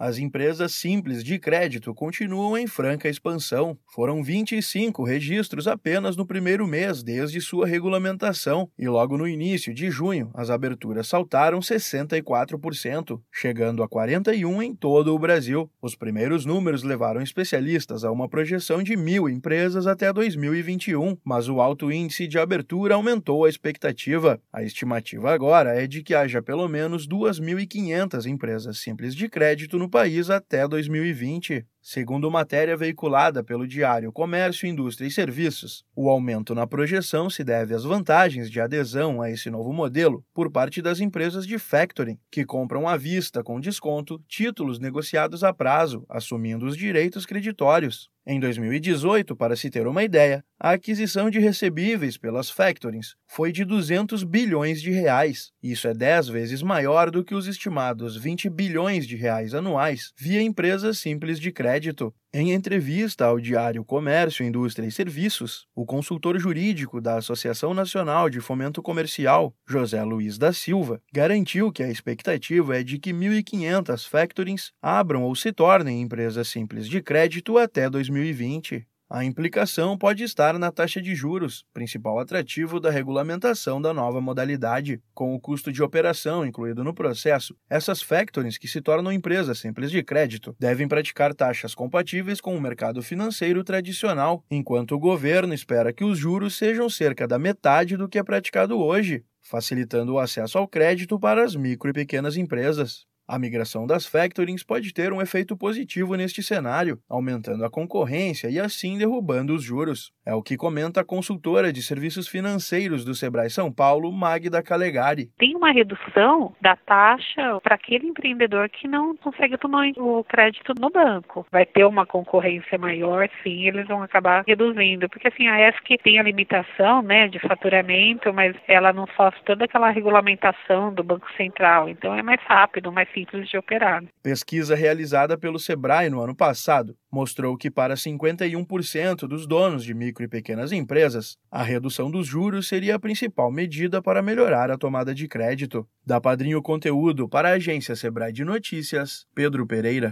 as empresas simples de crédito continuam em franca expansão. Foram 25 registros apenas no primeiro mês desde sua regulamentação, e logo no início de junho, as aberturas saltaram 64%, chegando a 41 em todo o Brasil. Os primeiros números levaram especialistas a uma projeção de mil empresas até 2021, mas o alto índice de abertura aumentou a expectativa. A estimativa agora é de que haja pelo menos 2.500 empresas simples de crédito no país até 2020. Segundo matéria veiculada pelo diário Comércio, Indústria e Serviços, o aumento na projeção se deve às vantagens de adesão a esse novo modelo por parte das empresas de factoring, que compram à vista com desconto títulos negociados a prazo, assumindo os direitos creditórios. Em 2018, para se ter uma ideia, a aquisição de recebíveis pelas factorings foi de 200 bilhões de reais. Isso é 10 vezes maior do que os estimados 20 bilhões de reais anuais via empresas simples de crédito. Em entrevista ao Diário Comércio, Indústria e Serviços, o consultor jurídico da Associação Nacional de Fomento Comercial, José Luiz da Silva, garantiu que a expectativa é de que 1.500 factorings abram ou se tornem empresas simples de crédito até 2020. A implicação pode estar na taxa de juros, principal atrativo da regulamentação da nova modalidade. Com o custo de operação incluído no processo, essas factorings que se tornam empresas simples de crédito devem praticar taxas compatíveis com o mercado financeiro tradicional, enquanto o governo espera que os juros sejam cerca da metade do que é praticado hoje, facilitando o acesso ao crédito para as micro e pequenas empresas. A migração das factorings pode ter um efeito positivo neste cenário, aumentando a concorrência e assim derrubando os juros. É o que comenta a consultora de serviços financeiros do Sebrae São Paulo, Magda Calegari. Tem uma redução da taxa para aquele empreendedor que não consegue tomar o crédito no banco. Vai ter uma concorrência maior, sim, eles vão acabar reduzindo, porque assim a ESC tem a limitação, né, de faturamento, mas ela não sofre toda aquela regulamentação do Banco Central, então é mais rápido, mais simples de operar. Pesquisa realizada pelo Sebrae no ano passado mostrou que para 51% dos donos de micro e pequenas empresas, a redução dos juros seria a principal medida para melhorar a tomada de crédito. Da Padrinho Conteúdo para a agência Sebrae de Notícias, Pedro Pereira.